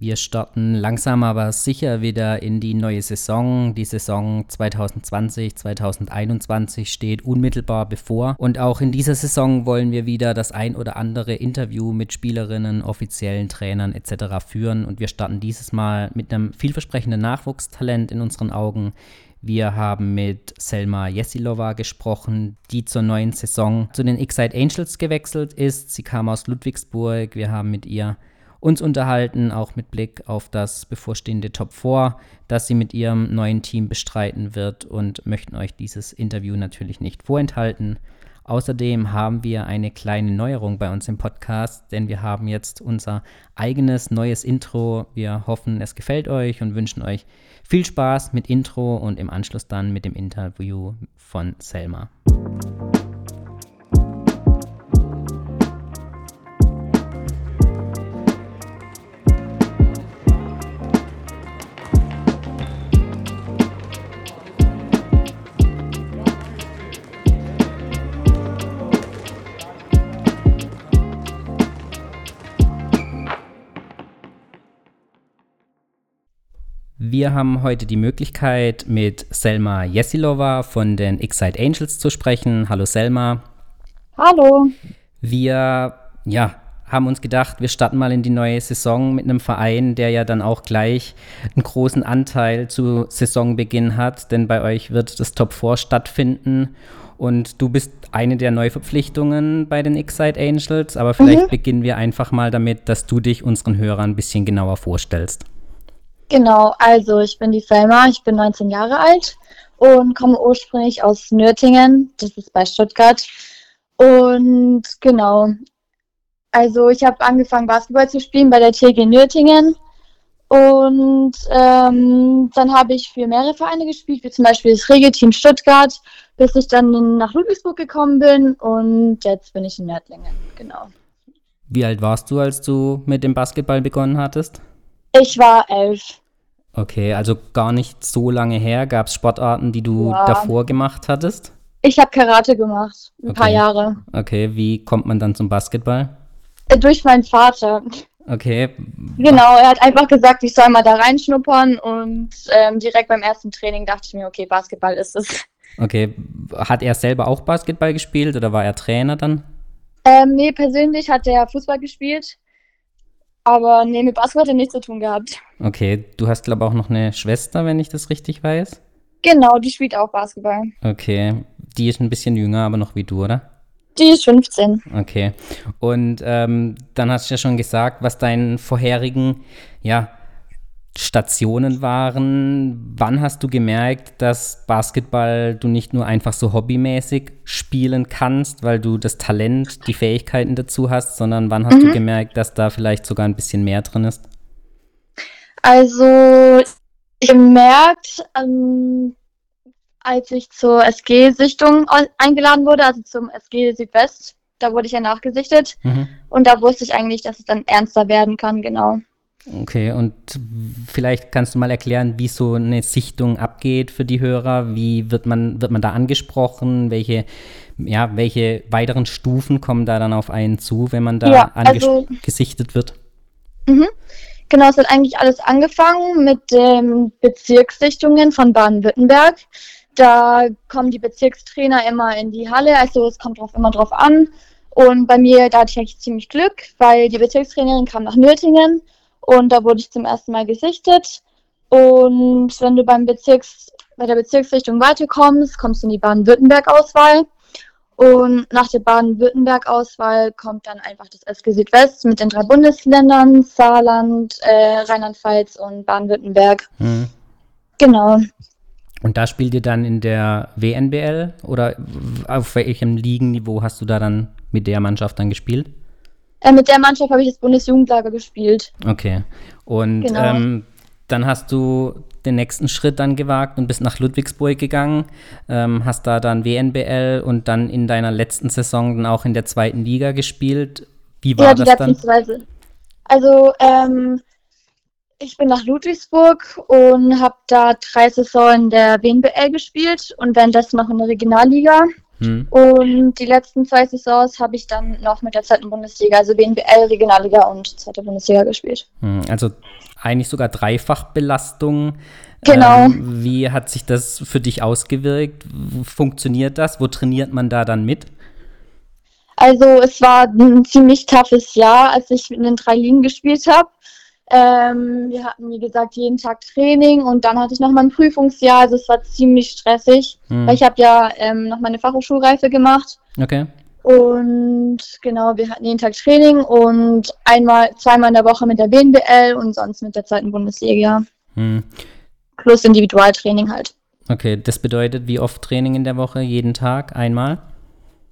Wir starten langsam aber sicher wieder in die neue Saison. Die Saison 2020, 2021 steht unmittelbar bevor. Und auch in dieser Saison wollen wir wieder das ein oder andere Interview mit Spielerinnen, offiziellen Trainern etc. führen. Und wir starten dieses Mal mit einem vielversprechenden Nachwuchstalent in unseren Augen. Wir haben mit Selma Jesilova gesprochen, die zur neuen Saison zu den Excite Angels gewechselt ist. Sie kam aus Ludwigsburg. Wir haben mit ihr uns unterhalten, auch mit Blick auf das bevorstehende Top 4, das sie mit ihrem neuen Team bestreiten wird und möchten euch dieses Interview natürlich nicht vorenthalten. Außerdem haben wir eine kleine Neuerung bei uns im Podcast, denn wir haben jetzt unser eigenes neues Intro. Wir hoffen, es gefällt euch und wünschen euch viel Spaß mit Intro und im Anschluss dann mit dem Interview von Selma. Wir haben heute die Möglichkeit, mit Selma Jesilova von den Excite Angels zu sprechen. Hallo Selma. Hallo. Wir ja, haben uns gedacht, wir starten mal in die neue Saison mit einem Verein, der ja dann auch gleich einen großen Anteil zu Saisonbeginn hat, denn bei euch wird das Top 4 stattfinden und du bist eine der Neuverpflichtungen bei den Excite Angels, aber vielleicht mhm. beginnen wir einfach mal damit, dass du dich unseren Hörern ein bisschen genauer vorstellst. Genau, also ich bin die Selma, ich bin 19 Jahre alt und komme ursprünglich aus Nürtingen, das ist bei Stuttgart. Und genau, also ich habe angefangen Basketball zu spielen bei der TG Nürtingen und ähm, dann habe ich für mehrere Vereine gespielt, wie zum Beispiel das Regelteam Stuttgart, bis ich dann nach Ludwigsburg gekommen bin und jetzt bin ich in Nördlingen, genau. Wie alt warst du, als du mit dem Basketball begonnen hattest? Ich war elf. Okay, also gar nicht so lange her. Gab es Sportarten, die du ja. davor gemacht hattest? Ich habe Karate gemacht, ein okay. paar Jahre. Okay, wie kommt man dann zum Basketball? Äh, durch meinen Vater. Okay. Genau, er hat einfach gesagt, ich soll mal da reinschnuppern und ähm, direkt beim ersten Training dachte ich mir, okay, Basketball ist es. Okay, hat er selber auch Basketball gespielt oder war er Trainer dann? Ähm, nee, persönlich hat er Fußball gespielt. Aber nee, mit Basketball hat er nichts zu tun gehabt. Okay, du hast, glaube ich, auch noch eine Schwester, wenn ich das richtig weiß. Genau, die spielt auch Basketball. Okay, die ist ein bisschen jünger, aber noch wie du, oder? Die ist 15. Okay. Und ähm, dann hast du ja schon gesagt, was deinen vorherigen, ja, Stationen waren. Wann hast du gemerkt, dass Basketball du nicht nur einfach so hobbymäßig spielen kannst, weil du das Talent, die Fähigkeiten dazu hast, sondern wann hast mhm. du gemerkt, dass da vielleicht sogar ein bisschen mehr drin ist? Also, ich gemerkt, ähm, als ich zur SG-Sichtung eingeladen wurde, also zum SG Südwest, da wurde ich ja nachgesichtet. Mhm. Und da wusste ich eigentlich, dass es dann ernster werden kann, genau. Okay, und vielleicht kannst du mal erklären, wie so eine Sichtung abgeht für die Hörer. Wie wird man, wird man da angesprochen? Welche, ja, welche weiteren Stufen kommen da dann auf einen zu, wenn man da ja, also, gesichtet wird? Mhm. Genau, es hat eigentlich alles angefangen mit den Bezirkssichtungen von Baden-Württemberg. Da kommen die Bezirkstrainer immer in die Halle, also es kommt drauf, immer drauf an. Und bei mir, da hatte ich eigentlich ziemlich Glück, weil die Bezirkstrainerin kam nach Nürtingen und da wurde ich zum ersten Mal gesichtet. Und wenn du beim Bezirks, bei der Bezirksrichtung weiterkommst, kommst du in die Baden-Württemberg-Auswahl. Und nach der Baden-Württemberg-Auswahl kommt dann einfach das SG Südwest mit den drei Bundesländern, Saarland, äh, Rheinland-Pfalz und Baden-Württemberg. Mhm. Genau. Und da spielt ihr dann in der WNBL oder auf welchem Ligenniveau hast du da dann mit der Mannschaft dann gespielt? Äh, mit der Mannschaft habe ich das Bundesjugendlager gespielt. Okay. Und genau. ähm, dann hast du den nächsten Schritt dann gewagt und bist nach Ludwigsburg gegangen, ähm, hast da dann WNBL und dann in deiner letzten Saison dann auch in der zweiten Liga gespielt. Wie war ja, das dann? Weise. Also ähm, ich bin nach Ludwigsburg und habe da drei Saisonen in der WNBL gespielt und währenddessen noch in der Regionalliga. Hm. Und die letzten zwei Saisons habe ich dann noch mit der zweiten Bundesliga, also BNBL, Regionalliga und zweite Bundesliga gespielt. Hm, also eigentlich sogar Dreifachbelastung. Genau. Ähm, wie hat sich das für dich ausgewirkt? Funktioniert das? Wo trainiert man da dann mit? Also es war ein ziemlich toughes Jahr, als ich in den drei Ligen gespielt habe. Ähm, wir hatten, wie gesagt, jeden Tag Training und dann hatte ich noch mal ein Prüfungsjahr. Also es war ziemlich stressig, hm. weil ich habe ja ähm, noch meine Fachhochschulreife gemacht. Okay. Und genau, wir hatten jeden Tag Training und einmal, zweimal in der Woche mit der BNBL und sonst mit der zweiten Bundesliga. Hm. Plus Individualtraining halt. Okay, das bedeutet, wie oft Training in der Woche? Jeden Tag? Einmal?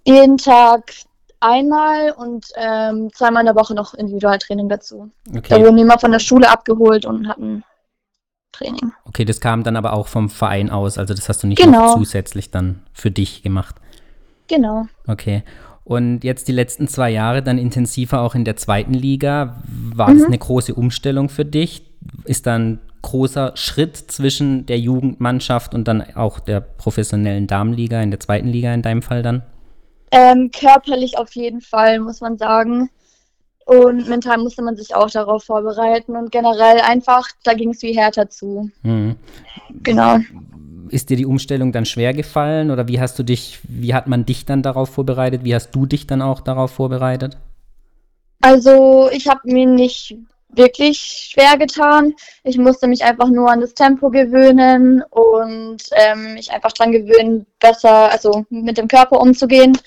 Jeden Tag einmal und ähm, zweimal in der Woche noch Individualtraining dazu. Okay. Da wurden wir immer von der Schule abgeholt und hatten Training. Okay, das kam dann aber auch vom Verein aus, also das hast du nicht genau. zusätzlich dann für dich gemacht. Genau. Okay. Und jetzt die letzten zwei Jahre dann intensiver auch in der zweiten Liga. War mhm. das eine große Umstellung für dich? Ist dann großer Schritt zwischen der Jugendmannschaft und dann auch der professionellen Damenliga in der zweiten Liga in deinem Fall dann? Ähm, körperlich auf jeden Fall, muss man sagen. Und mental musste man sich auch darauf vorbereiten und generell einfach, da ging es wie härter zu. Mhm. Genau. Ist dir die Umstellung dann schwer gefallen oder wie hast du dich, wie hat man dich dann darauf vorbereitet? Wie hast du dich dann auch darauf vorbereitet? Also ich habe mir nicht wirklich schwer getan. Ich musste mich einfach nur an das Tempo gewöhnen und ähm, mich einfach dran gewöhnen, besser, also mit dem Körper umzugehen.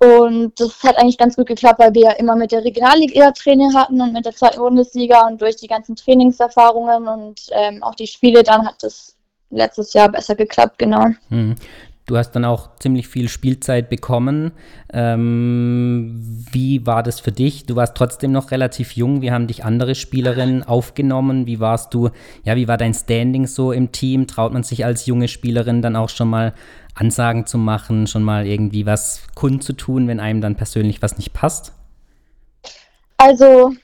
Und das hat eigentlich ganz gut geklappt, weil wir ja immer mit der Regionalliga Training hatten und mit der zweiten Bundesliga und durch die ganzen Trainingserfahrungen und ähm, auch die Spiele, dann hat das letztes Jahr besser geklappt, genau. Hm. Du hast dann auch ziemlich viel Spielzeit bekommen. Ähm, wie war das für dich? Du warst trotzdem noch relativ jung. Wie haben dich andere Spielerinnen aufgenommen? Wie warst du, ja, wie war dein Standing so im Team? Traut man sich als junge Spielerin dann auch schon mal Ansagen zu machen, schon mal irgendwie was kundzutun, wenn einem dann persönlich was nicht passt? Also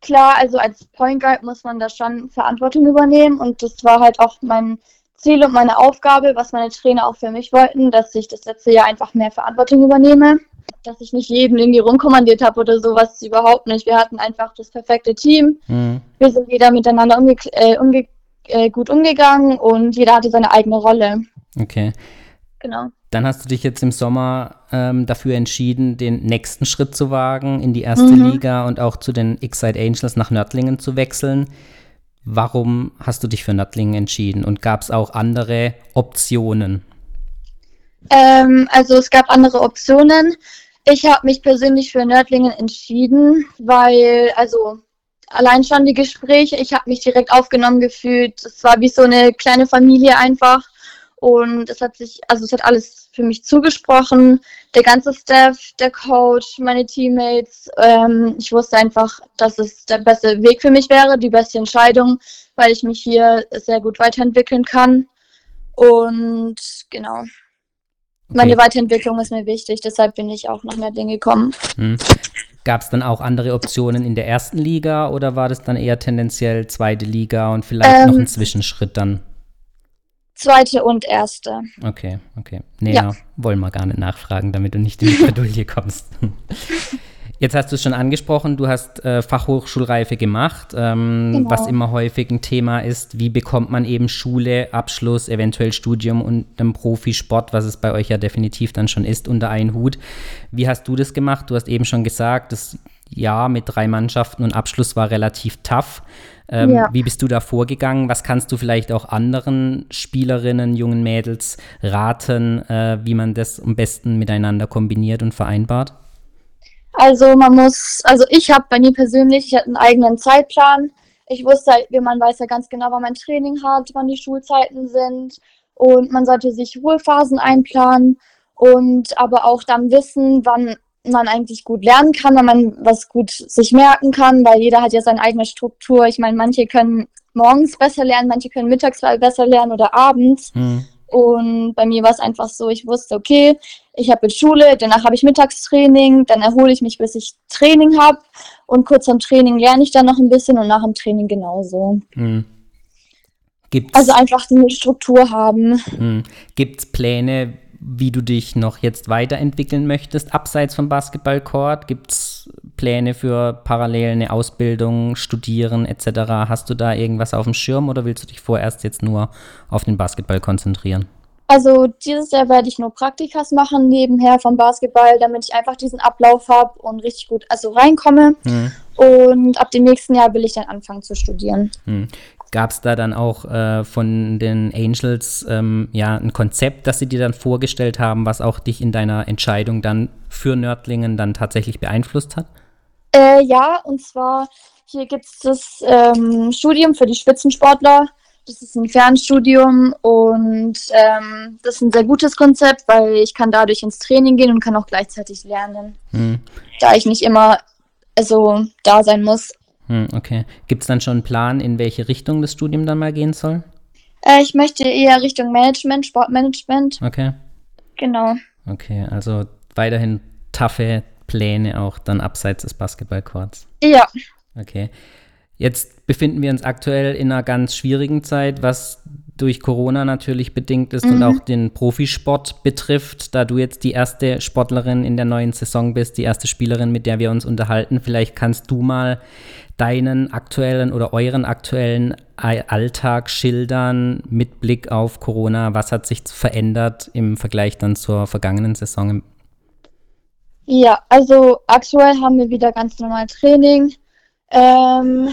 klar, also als Point Guard muss man da schon Verantwortung übernehmen und das war halt auch mein Ziel und meine Aufgabe, was meine Trainer auch für mich wollten, dass ich das letzte Jahr einfach mehr Verantwortung übernehme. Dass ich nicht jeden irgendwie rumkommandiert habe oder sowas, überhaupt nicht. Wir hatten einfach das perfekte Team. Mhm. Wir sind jeder miteinander umge äh, umge äh, gut umgegangen und jeder hatte seine eigene Rolle. Okay. Genau. Dann hast du dich jetzt im Sommer ähm, dafür entschieden, den nächsten Schritt zu wagen, in die erste mhm. Liga und auch zu den X-Side Angels nach Nördlingen zu wechseln. Warum hast du dich für Nördlingen entschieden und gab es auch andere Optionen? Ähm, also es gab andere Optionen. Ich habe mich persönlich für Nördlingen entschieden, weil, also allein schon die Gespräche, ich habe mich direkt aufgenommen gefühlt. Es war wie so eine kleine Familie einfach. Und es hat sich, also es hat alles für mich zugesprochen. Der ganze Staff, der Coach, meine Teammates. Ähm, ich wusste einfach, dass es der beste Weg für mich wäre, die beste Entscheidung, weil ich mich hier sehr gut weiterentwickeln kann. Und genau. Okay. Meine Weiterentwicklung ist mir wichtig, deshalb bin ich auch nach Meerdling gekommen. Hm. Gab es dann auch andere Optionen in der ersten Liga oder war das dann eher tendenziell zweite Liga und vielleicht ähm, noch ein Zwischenschritt dann? Zweite und erste. Okay, okay. Nee, ja. wollen wir gar nicht nachfragen, damit du nicht in die Bredouille kommst. Jetzt hast du es schon angesprochen, du hast äh, Fachhochschulreife gemacht, ähm, genau. was immer häufig ein Thema ist. Wie bekommt man eben Schule, Abschluss, eventuell Studium und einen Profisport, was es bei euch ja definitiv dann schon ist, unter einen Hut? Wie hast du das gemacht? Du hast eben schon gesagt, das Jahr mit drei Mannschaften und Abschluss war relativ tough. Ähm, ja. Wie bist du da vorgegangen? Was kannst du vielleicht auch anderen Spielerinnen, jungen Mädels raten, äh, wie man das am besten miteinander kombiniert und vereinbart? Also man muss, also ich habe bei mir persönlich, ich hatte einen eigenen Zeitplan. Ich wusste, halt, wie man weiß ja ganz genau, wann mein Training hat, wann die Schulzeiten sind und man sollte sich Ruhephasen einplanen und aber auch dann wissen, wann man eigentlich gut lernen kann, wenn man was gut sich merken kann, weil jeder hat ja seine eigene Struktur. Ich meine, manche können morgens besser lernen, manche können mittags besser lernen oder abends. Mhm. Und bei mir war es einfach so, ich wusste, okay, ich habe jetzt Schule, danach habe ich Mittagstraining, dann erhole ich mich, bis ich Training habe. Und kurz am Training lerne ich dann noch ein bisschen und nach dem Training genauso. Mhm. Gibt's, also einfach eine Struktur haben. Mhm. Gibt es Pläne, wie du dich noch jetzt weiterentwickeln möchtest, abseits vom Basketballcourt? Gibt es Pläne für parallel eine Ausbildung, Studieren etc.? Hast du da irgendwas auf dem Schirm oder willst du dich vorerst jetzt nur auf den Basketball konzentrieren? Also dieses Jahr werde ich nur Praktikas machen nebenher vom Basketball, damit ich einfach diesen Ablauf habe und richtig gut also reinkomme. Hm. Und ab dem nächsten Jahr will ich dann anfangen zu studieren. Hm. Gab es da dann auch äh, von den Angels ähm, ja ein Konzept, das sie dir dann vorgestellt haben, was auch dich in deiner Entscheidung dann für Nördlingen dann tatsächlich beeinflusst hat? Äh, ja, und zwar hier gibt es das ähm, Studium für die Spitzensportler. Das ist ein Fernstudium und ähm, das ist ein sehr gutes Konzept, weil ich kann dadurch ins Training gehen und kann auch gleichzeitig lernen, hm. da ich nicht immer also da sein muss. Hm, okay. Gibt es dann schon einen Plan, in welche Richtung das Studium dann mal gehen soll? Äh, ich möchte eher Richtung Management, Sportmanagement. Okay. Genau. Okay, also weiterhin taffe Pläne auch dann abseits des Basketballcourts. Ja. Okay. Jetzt befinden wir uns aktuell in einer ganz schwierigen Zeit, was durch Corona natürlich bedingt ist mhm. und auch den Profisport betrifft. Da du jetzt die erste Sportlerin in der neuen Saison bist, die erste Spielerin, mit der wir uns unterhalten, vielleicht kannst du mal deinen aktuellen oder euren aktuellen Alltag schildern mit Blick auf Corona. Was hat sich verändert im Vergleich dann zur vergangenen Saison? Ja, also aktuell haben wir wieder ganz normal Training. Ähm,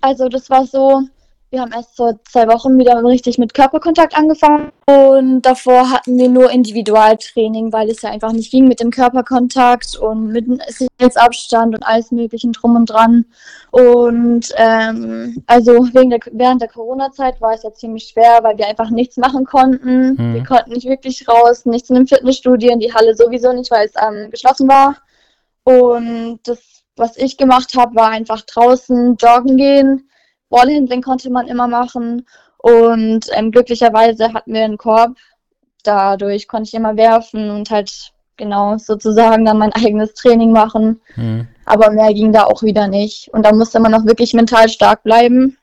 also das war so, wir haben erst vor zwei Wochen wieder richtig mit Körperkontakt angefangen und davor hatten wir nur Individualtraining, weil es ja einfach nicht ging mit dem Körperkontakt und mit Sicherheitsabstand und alles möglichen drum und dran. Und ähm, also wegen der, während der Corona-Zeit war es ja ziemlich schwer, weil wir einfach nichts machen konnten. Mhm. Wir konnten nicht wirklich raus, nichts in den Fitnessstudien, die Halle sowieso nicht, weil es ähm, geschlossen war. Und das, was ich gemacht habe, war einfach draußen joggen gehen Ballhandling konnte man immer machen und ähm, glücklicherweise hatten wir einen Korb. Dadurch konnte ich immer werfen und halt genau sozusagen dann mein eigenes Training machen. Mhm. Aber mehr ging da auch wieder nicht. Und da musste man auch wirklich mental stark bleiben.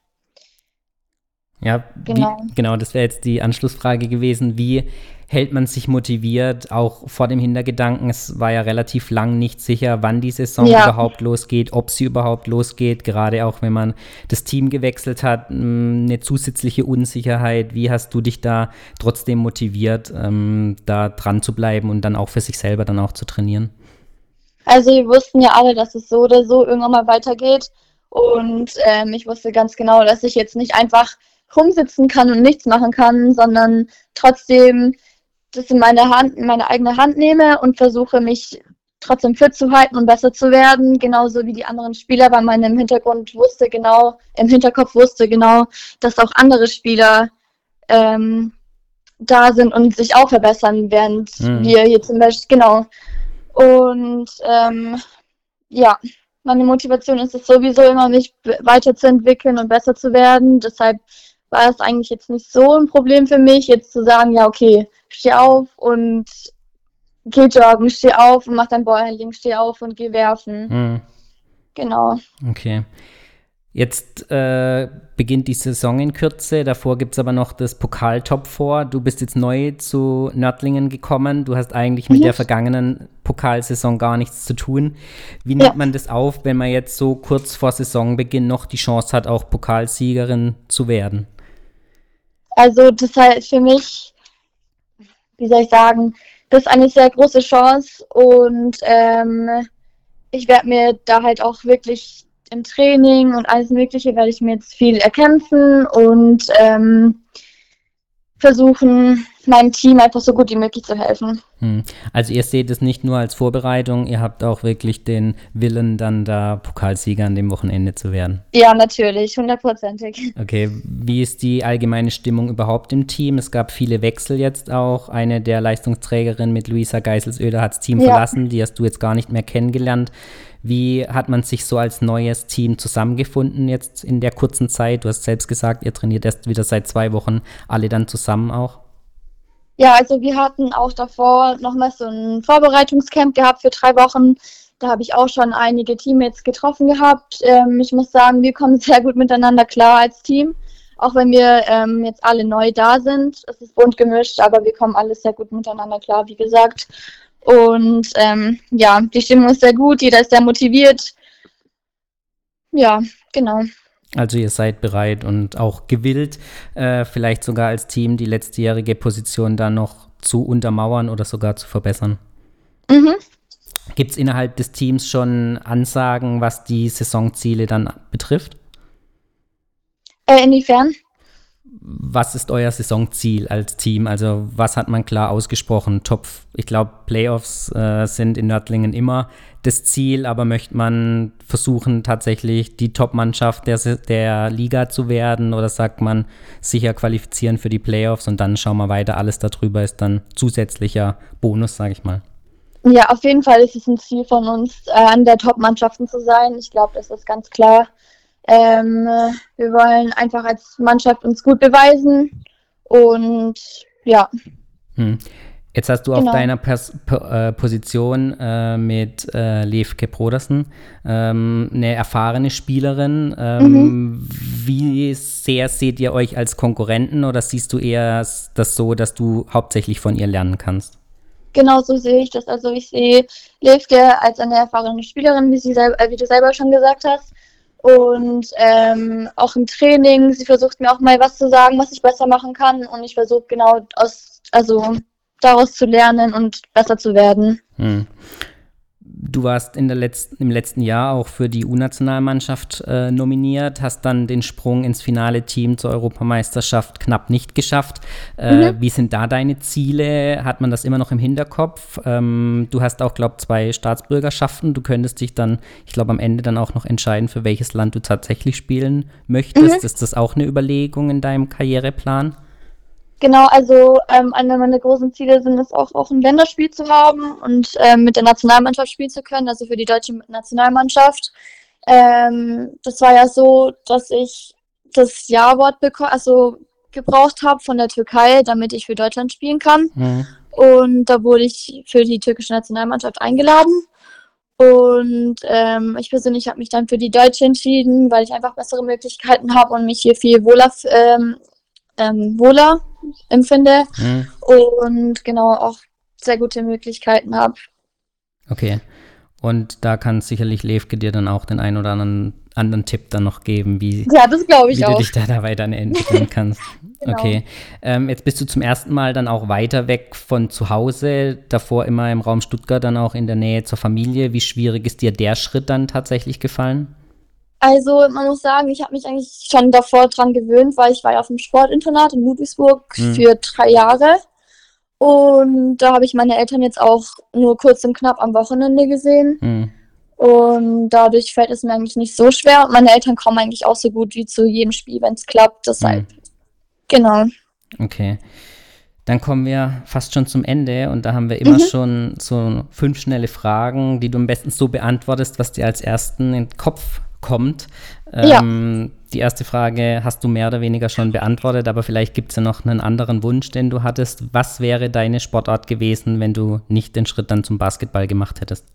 Ja, genau. Wie, genau, das wäre jetzt die Anschlussfrage gewesen. Wie hält man sich motiviert, auch vor dem Hintergedanken, es war ja relativ lang nicht sicher, wann die Saison ja. überhaupt losgeht, ob sie überhaupt losgeht, gerade auch wenn man das Team gewechselt hat, mm, eine zusätzliche Unsicherheit. Wie hast du dich da trotzdem motiviert, ähm, da dran zu bleiben und dann auch für sich selber dann auch zu trainieren? Also wir wussten ja alle, dass es so oder so irgendwann mal weitergeht. Und ähm, ich wusste ganz genau, dass ich jetzt nicht einfach rumsitzen kann und nichts machen kann, sondern trotzdem das in meine Hand, in meine eigene Hand nehme und versuche mich trotzdem fit zu halten und besser zu werden, genauso wie die anderen Spieler bei meinem Hintergrund wusste genau, im Hinterkopf wusste genau, dass auch andere Spieler ähm, da sind und sich auch verbessern, während mhm. wir hier zum Beispiel, genau. Und ähm, ja, meine Motivation ist es sowieso immer, mich weiterzuentwickeln und besser zu werden. Deshalb war es eigentlich jetzt nicht so ein Problem für mich, jetzt zu sagen, ja, okay, steh auf und geh joggen, steh auf und mach dein Ballhandling, steh auf und geh werfen. Hm. Genau. Okay. Jetzt äh, beginnt die Saison in Kürze, davor gibt es aber noch das Pokaltop vor. Du bist jetzt neu zu Nördlingen gekommen. Du hast eigentlich mit mhm. der vergangenen Pokalsaison gar nichts zu tun. Wie nimmt man das auf, wenn man jetzt so kurz vor Saisonbeginn noch die Chance hat, auch Pokalsiegerin zu werden? Also das heißt für mich, wie soll ich sagen, das ist eine sehr große Chance und ähm, ich werde mir da halt auch wirklich im Training und alles Mögliche werde ich mir jetzt viel erkämpfen und ähm, versuchen, meinem Team einfach so gut wie möglich zu helfen. Hm. Also ihr seht es nicht nur als Vorbereitung, ihr habt auch wirklich den Willen, dann da Pokalsieger an dem Wochenende zu werden. Ja, natürlich, hundertprozentig. Okay, wie ist die allgemeine Stimmung überhaupt im Team? Es gab viele Wechsel jetzt auch. Eine der Leistungsträgerinnen mit Luisa Geiselsöder hat das Team ja. verlassen, die hast du jetzt gar nicht mehr kennengelernt. Wie hat man sich so als neues Team zusammengefunden jetzt in der kurzen Zeit? Du hast selbst gesagt, ihr trainiert erst wieder seit zwei Wochen alle dann zusammen auch. Ja, also wir hatten auch davor nochmal so ein Vorbereitungscamp gehabt für drei Wochen. Da habe ich auch schon einige Teammates getroffen gehabt. Ähm, ich muss sagen, wir kommen sehr gut miteinander klar als Team. auch wenn wir ähm, jetzt alle neu da sind. Es ist bunt gemischt, aber wir kommen alle sehr gut miteinander klar, wie gesagt. Und ähm, ja, die Stimmung ist sehr gut, jeder ist sehr motiviert. Ja, genau. Also ihr seid bereit und auch gewillt, äh, vielleicht sogar als Team die letztjährige Position dann noch zu untermauern oder sogar zu verbessern. Mhm. Gibt es innerhalb des Teams schon Ansagen, was die Saisonziele dann betrifft? Äh, inwiefern? Was ist euer Saisonziel als Team? Also was hat man klar ausgesprochen? Top, ich glaube, Playoffs äh, sind in Nördlingen immer das Ziel, aber möchte man versuchen, tatsächlich die Top-Mannschaft der, der Liga zu werden oder sagt man sicher qualifizieren für die Playoffs und dann schauen wir weiter, alles darüber ist dann zusätzlicher Bonus, sage ich mal. Ja, auf jeden Fall ist es ein Ziel von uns, äh, an der Top-Mannschaften zu sein. Ich glaube, das ist ganz klar. Ähm, wir wollen einfach als Mannschaft uns gut beweisen und ja. Hm. Jetzt hast du genau. auf deiner Pers P äh, Position äh, mit äh, Levke Brodersen ähm, eine erfahrene Spielerin. Ähm, mhm. Wie sehr seht ihr euch als Konkurrenten oder siehst du eher das so, dass du hauptsächlich von ihr lernen kannst? Genau so sehe ich das. Also ich sehe Levke als eine erfahrene Spielerin, wie, sie äh, wie du selber schon gesagt hast. Und ähm, auch im Training, sie versucht mir auch mal was zu sagen, was ich besser machen kann. Und ich versuche genau aus, also daraus zu lernen und besser zu werden. Hm. Du warst in der letzten, im letzten Jahr auch für die U-Nationalmannschaft äh, nominiert, hast dann den Sprung ins finale Team zur Europameisterschaft knapp nicht geschafft. Äh, mhm. Wie sind da deine Ziele? Hat man das immer noch im Hinterkopf? Ähm, du hast auch, glaube ich, zwei Staatsbürgerschaften. Du könntest dich dann, ich glaube, am Ende dann auch noch entscheiden, für welches Land du tatsächlich spielen möchtest. Mhm. Ist das auch eine Überlegung in deinem Karriereplan? Genau, also ähm, einer meiner großen Ziele sind es auch, auch ein Länderspiel zu haben und ähm, mit der Nationalmannschaft spielen zu können, also für die deutsche Nationalmannschaft. Ähm, das war ja so, dass ich das Ja-Wort also gebraucht habe von der Türkei, damit ich für Deutschland spielen kann. Mhm. Und da wurde ich für die türkische Nationalmannschaft eingeladen. Und ähm, ich persönlich habe mich dann für die Deutsche entschieden, weil ich einfach bessere Möglichkeiten habe und mich hier viel wohler, ähm, ähm, wohler empfinde mhm. und genau auch sehr gute Möglichkeiten habe. Okay. Und da kann sicherlich Levke dir dann auch den einen oder anderen, anderen Tipp dann noch geben, wie, ja, das ich wie du dich da, da weiterentwickeln kannst. genau. Okay. Ähm, jetzt bist du zum ersten Mal dann auch weiter weg von zu Hause, davor immer im Raum Stuttgart, dann auch in der Nähe zur Familie. Wie schwierig ist dir der Schritt dann tatsächlich gefallen? Also man muss sagen, ich habe mich eigentlich schon davor dran gewöhnt, weil ich war ja auf dem Sportinternat in Ludwigsburg mhm. für drei Jahre. Und da habe ich meine Eltern jetzt auch nur kurz und knapp am Wochenende gesehen. Mhm. Und dadurch fällt es mir eigentlich nicht so schwer. Und meine Eltern kommen eigentlich auch so gut wie zu jedem Spiel, wenn es klappt. Deshalb, mhm. genau. Okay. Dann kommen wir fast schon zum Ende und da haben wir immer mhm. schon so fünf schnelle Fragen, die du am besten so beantwortest, was dir als ersten in den Kopf kommt. Ähm, ja. Die erste Frage hast du mehr oder weniger schon beantwortet, aber vielleicht gibt es ja noch einen anderen Wunsch, den du hattest. Was wäre deine Sportart gewesen, wenn du nicht den Schritt dann zum Basketball gemacht hättest?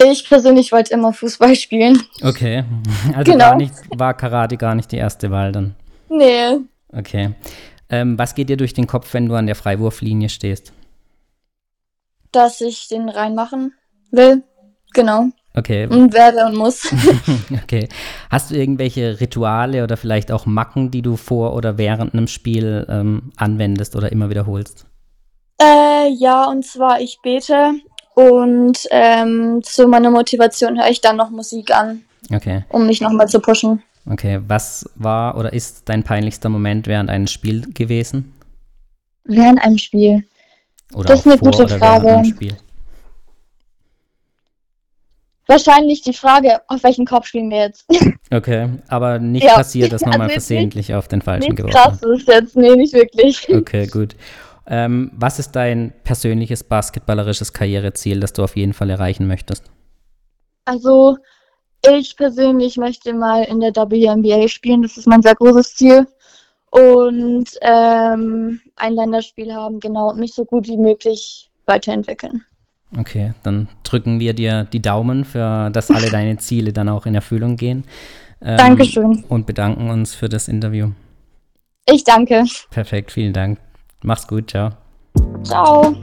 Ich persönlich wollte immer Fußball spielen. Okay, also genau. nicht, war Karate gar nicht die erste Wahl dann? Nee. Okay. Ähm, was geht dir durch den Kopf, wenn du an der Freiwurflinie stehst? Dass ich den reinmachen will. Genau. Okay. Und werde und muss. okay. Hast du irgendwelche Rituale oder vielleicht auch Macken, die du vor oder während einem Spiel ähm, anwendest oder immer wiederholst? Äh, ja, und zwar ich bete und ähm, zu meiner Motivation höre ich dann noch Musik an. Okay. Um mich nochmal zu pushen. Okay, was war oder ist dein peinlichster Moment während eines Spiels gewesen? Während einem Spiel. Oder das ist eine gute Frage. Wahrscheinlich die Frage, auf welchen Kopf spielen wir jetzt? Okay, aber nicht ja. passiert, dass man also mal versehentlich auf den falschen geworfen hat. Krass ist jetzt, nee, nicht wirklich. Okay, gut. Ähm, was ist dein persönliches basketballerisches Karriereziel, das du auf jeden Fall erreichen möchtest? Also, ich persönlich möchte mal in der WNBA spielen, das ist mein sehr großes Ziel. Und ähm, ein Länderspiel haben, genau, und mich so gut wie möglich weiterentwickeln. Okay, dann drücken wir dir die Daumen, für dass alle deine Ziele dann auch in Erfüllung gehen. Ähm, Dankeschön. Und bedanken uns für das Interview. Ich danke. Perfekt, vielen Dank. Mach's gut, ciao. Ciao.